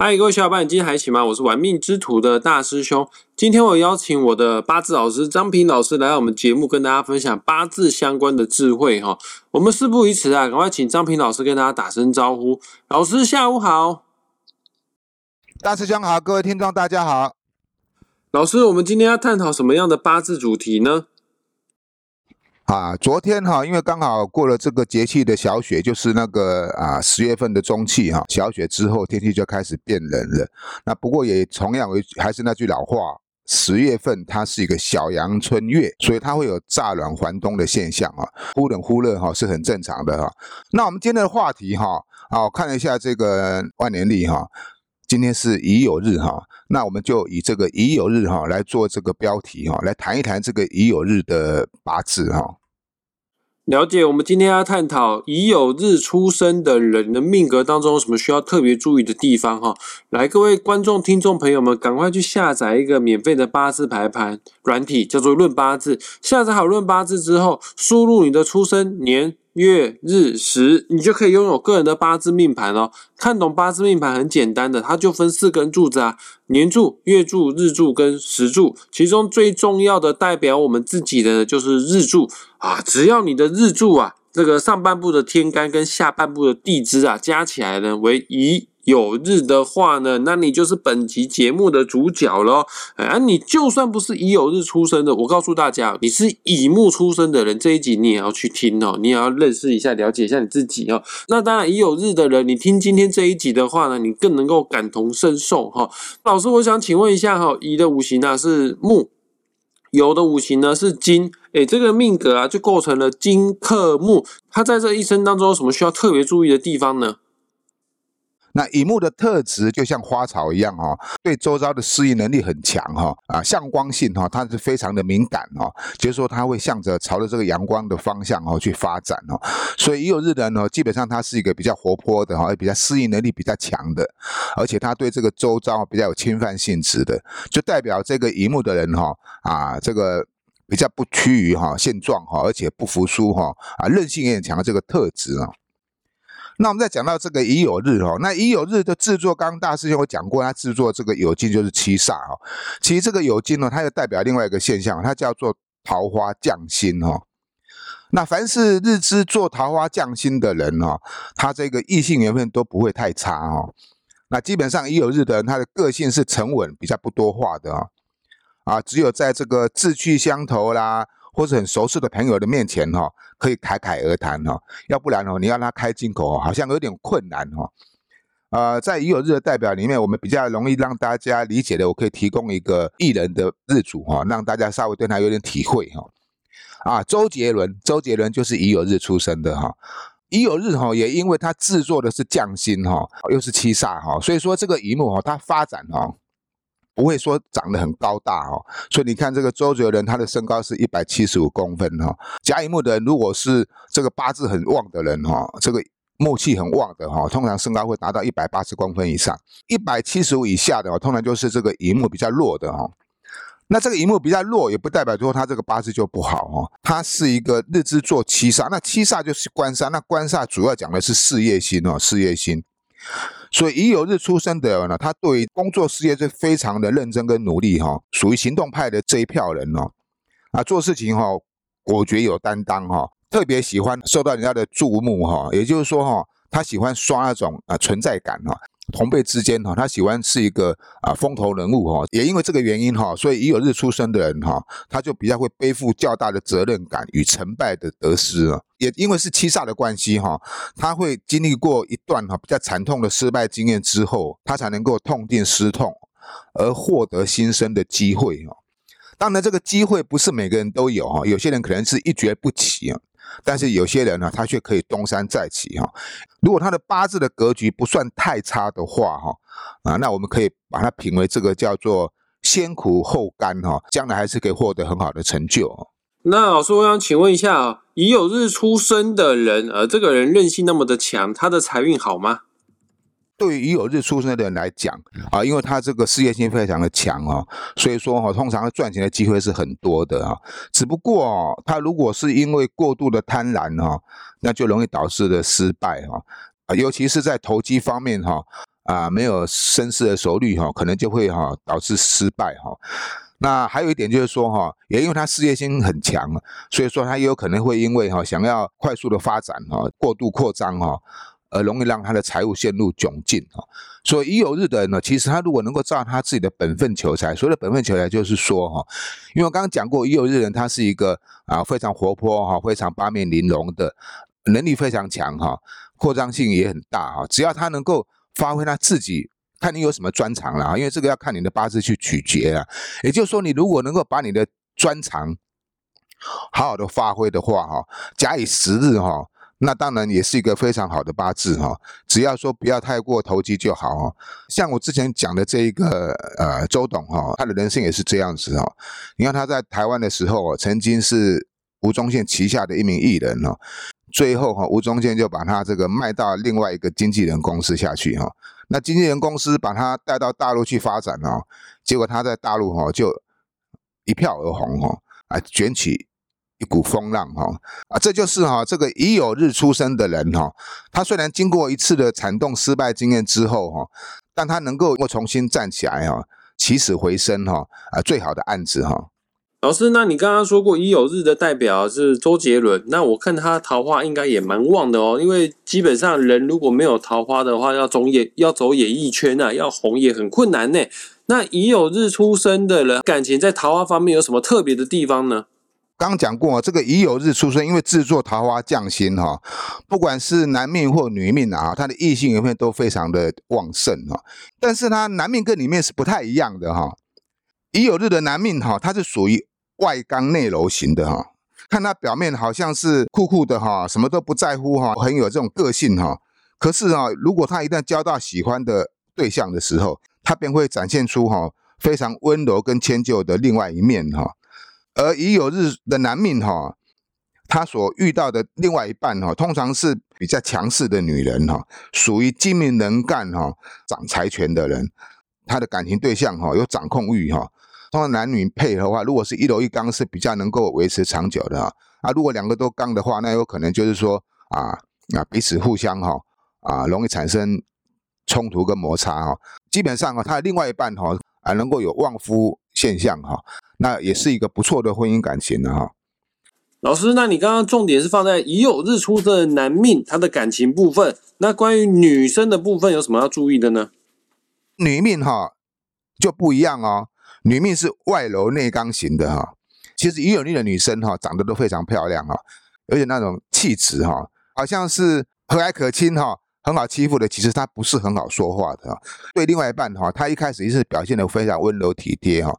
嗨，各位小伙伴，你今天还行吗？我是玩命之徒的大师兄。今天我邀请我的八字老师张平老师来到我们节目，跟大家分享八字相关的智慧哈。我们事不宜迟啊，赶快请张平老师跟大家打声招呼。老师下午好，大师兄好，各位听众大家好。老师，我们今天要探讨什么样的八字主题呢？啊，昨天哈，因为刚好过了这个节气的小雪，就是那个啊十月份的中气哈，小雪之后天气就开始变冷了。那不过也同样为还是那句老话，十月份它是一个小阳春月，所以它会有乍暖还冬的现象啊，忽冷忽热哈是很正常的哈。那我们今天的话题哈，啊，我看了一下这个万年历哈，今天是乙酉日哈，那我们就以这个乙酉日哈来做这个标题哈，来谈一谈这个乙酉日的八字哈。了解，我们今天要探讨已有日出生的人的命格当中有什么需要特别注意的地方哈。来，各位观众、听众朋友们，赶快去下载一个免费的八字排盘软体，叫做《论八字》。下载好《论八字》之后，输入你的出生年。月日时，你就可以拥有个人的八字命盘哦。看懂八字命盘很简单的，它就分四根柱子啊：年柱、月柱、日柱跟时柱。其中最重要的代表我们自己的就是日柱啊。只要你的日柱啊，这个上半部的天干跟下半部的地支啊，加起来呢为一。有日的话呢，那你就是本集节目的主角喽。啊，你就算不是乙酉日出生的，我告诉大家，你是乙木出生的人，这一集你也要去听哦，你也要认识一下、了解一下你自己哦。那当然，乙酉日的人，你听今天这一集的话呢，你更能够感同身受哈。老师，我想请问一下哈，乙的五行呢是木，酉的五行呢是金，诶，这个命格啊就构成了金克木，他在这一生当中有什么需要特别注意的地方呢？那乙木的特质就像花草一样哈，对周遭的适应能力很强哈啊，向光性哈，它是非常的敏感哈，就是说它会向着朝着这个阳光的方向哦去发展哦，所以乙酉日的人呢，基本上他是一个比较活泼的哈，比较适应能力比较强的，而且他对这个周遭比较有侵犯性质的，就代表这个乙木的人哈啊，这个比较不屈于哈现状哈，而且不服输哈啊，韧性也很强的这个特质啊。那我们再讲到这个乙酉日哦，那乙酉日的制作，刚刚大师兄有讲过，他制作这个酉金就是七煞哦。其实这个酉金呢，它又代表另外一个现象，它叫做桃花降星哈。那凡是日支做桃花降星的人哦，他这个异性缘分都不会太差哦。那基本上乙酉日的人，他的个性是沉稳，比较不多话的啊。啊，只有在这个志趣相投啦。或是很熟识的朋友的面前哈，可以侃侃而谈哈，要不然哦，你要他开金口哦好像有点困难哈。呃，在已有日的代表里面，我们比较容易让大家理解的，我可以提供一个艺人的日主哈，让大家稍微对他有点体会哈。啊，周杰伦，周杰伦就是已有日出生的哈，已有日哈，也因为他制作的是匠心哈，又是七煞哈，所以说这个乙木哈，它发展哈。不会说长得很高大哦，所以你看这个周杰伦，他的身高是一百七十五公分哈。甲乙木的人，如果是这个八字很旺的人哈，这个木气很旺的哈，通常身高会达到一百八十公分以上。一百七十五以下的，通常就是这个乙木比较弱的哈。那这个乙木比较弱，也不代表说他这个八字就不好哦。他是一个日支做七煞，那七煞就是官煞，那官煞主要讲的是事业心哦，事业心。所以乙酉日出生的人呢，他对于工作事业是非常的认真跟努力哈，属于行动派的这一票人哦。啊，做事情哈，果决有担当哈，特别喜欢受到人家的注目哈。也就是说哈，他喜欢刷那种啊存在感哈。同辈之间哈，他喜欢是一个啊风头人物哈，也因为这个原因哈，所以已有日出生的人哈，他就比较会背负较大的责任感与成败的得失啊。也因为是七煞的关系哈，他会经历过一段哈比较惨痛的失败经验之后，他才能够痛定思痛，而获得新生的机会哈。当然，这个机会不是每个人都有哈，有些人可能是一蹶不起啊。但是有些人呢，他却可以东山再起哈。如果他的八字的格局不算太差的话哈，啊，那我们可以把它评为这个叫做先苦后甘哈，将来还是可以获得很好的成就。那老师，我想请问一下啊，乙酉日出生的人，呃，这个人韧性那么的强，他的财运好吗？对于有日出生的人来讲啊，因为他这个事业心非常的强啊，所以说哈，通常赚钱的机会是很多的啊。只不过哦，他如果是因为过度的贪婪哈，那就容易导致的失败哈。啊，尤其是在投机方面哈，啊没有深思熟虑哈，可能就会哈导致失败哈。那还有一点就是说哈，也因为他事业心很强，所以说他也有可能会因为哈想要快速的发展哈，过度扩张哈。而容易让他的财务陷入窘境啊，所以已有日的人呢，其实他如果能够照他自己的本分求财，所谓的本分求财就是说哈，因为我刚刚讲过，已有日人他是一个啊非常活泼哈，非常八面玲珑的，能力非常强哈，扩张性也很大哈，只要他能够发挥他自己，看你有什么专长了，因为这个要看你的八字去取决啊，也就是说，你如果能够把你的专长好好的发挥的话哈，假以时日哈。那当然也是一个非常好的八字哈，只要说不要太过投机就好哦。像我之前讲的这一个呃周董哈，他的人生也是这样子哈。你看他在台湾的时候哦，曾经是吴宗宪旗下的一名艺人哦，最后哈吴宗宪就把他这个卖到另外一个经纪人公司下去哈。那经纪人公司把他带到大陆去发展哦，结果他在大陆哈就一票而红哈，啊卷起。一股风浪哈啊，这就是哈这个已有日出生的人哈，他虽然经过一次的惨痛失败经验之后哈，但他能够又重新站起来哈，起死回生哈啊，最好的案子哈。老师，那你刚刚说过已有日的代表是周杰伦，那我看他桃花应该也蛮旺的哦，因为基本上人如果没有桃花的话，要走演要走演艺圈啊，要红也很困难呢。那已有日出生的人，感情在桃花方面有什么特别的地方呢？刚讲过，这个已酉日出生，因为制作桃花匠心哈，不管是男命或女命啊，他的异性缘分都非常的旺盛哈。但是他男命跟女命是不太一样的哈。已酉日的男命哈，他是属于外刚内柔型的哈。看他表面好像是酷酷的哈，什么都不在乎哈，很有这种个性哈。可是啊，如果他一旦交到喜欢的对象的时候，他便会展现出哈非常温柔跟迁就的另外一面哈。而已有日的男命哈，他所遇到的另外一半哈，通常是比较强势的女人哈，属于精明能干哈、掌财权的人。他的感情对象哈有掌控欲哈。通常男女配合的话，如果是一柔一刚，是比较能够维持长久的啊。啊如果两个都刚的话，那有可能就是说啊啊彼此互相哈啊容易产生冲突跟摩擦哈。基本上哈，他的另外一半哈啊能够有旺夫现象哈。那也是一个不错的婚姻感情的哈。老师，那你刚刚重点是放在已有日出的男命他的感情部分，那关于女生的部分有什么要注意的呢？女命哈就不一样哦，女命是外柔内刚型的哈。其实已有力的女生哈长得都非常漂亮哈，而且那种气质哈，好像是和蔼可亲哈，很好欺负的。其实他不是很好说话的。对另外一半哈，他一开始也是表现的非常温柔体贴哈，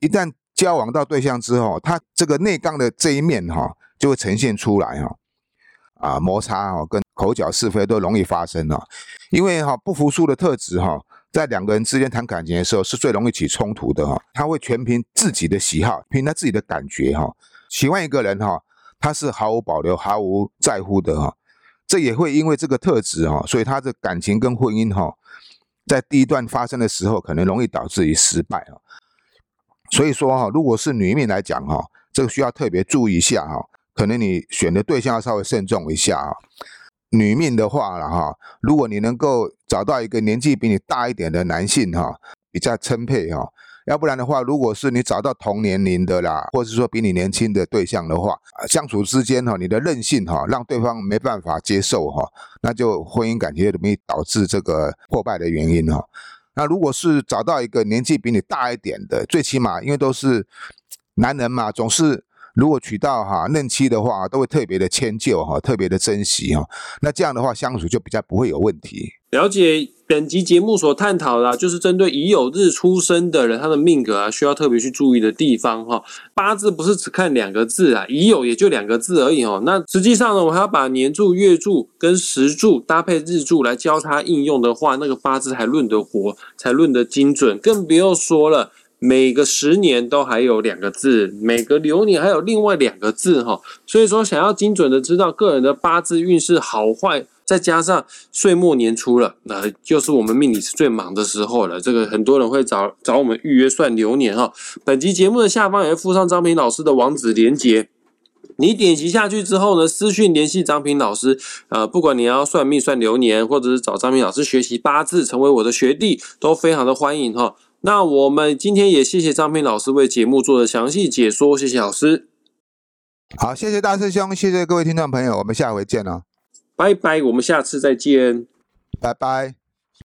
一旦交往到对象之后，他这个内刚的这一面哈，就会呈现出来哈，啊摩擦哈跟口角是非都容易发生啊，因为哈不服输的特质哈，在两个人之间谈感情的时候是最容易起冲突的哈，他会全凭自己的喜好，凭他自己的感觉哈，喜欢一个人哈，他是毫无保留、毫无在乎的哈，这也会因为这个特质哈，所以他的感情跟婚姻哈，在第一段发生的时候，可能容易导致于失败啊。所以说哈，如果是女命来讲哈，这个需要特别注意一下哈，可能你选的对象要稍微慎重一下啊。女命的话了哈，如果你能够找到一个年纪比你大一点的男性哈，比较称配哈，要不然的话，如果是你找到同年龄的啦，或者是说比你年轻的对象的话，相处之间哈，你的任性哈，让对方没办法接受哈，那就婚姻感情容易导致这个破败的原因哈。那如果是找到一个年纪比你大一点的，最起码因为都是男人嘛，总是如果娶到哈嫩妻的话，都会特别的迁就哈，特别的珍惜哈。那这样的话相处就比较不会有问题。了解本集节目所探讨的，就是针对已有日出生的人，他的命格啊，需要特别去注意的地方哈。八字不是只看两个字啊，已有也就两个字而已哦。那实际上呢，我还要把年柱、月柱跟时柱搭配日柱来交叉应用的话，那个八字才论得活，才论得精准。更不用说了，每个十年都还有两个字，每个流年还有另外两个字哈。所以说，想要精准的知道个人的八字运势好坏。再加上岁末年初了，那就是我们命理是最忙的时候了。这个很多人会找找我们预约算流年哈。本集节目的下方也附上张平老师的网址连接，你点击下去之后呢，私讯联系张平老师，呃，不管你要算命、算流年，或者是找张平老师学习八字，成为我的学弟，都非常的欢迎哈。那我们今天也谢谢张平老师为节目做的详细解说，谢谢老师。好，谢谢大师兄，谢谢各位听众朋友，我们下回见哦，拜拜，我们下次再见。拜拜。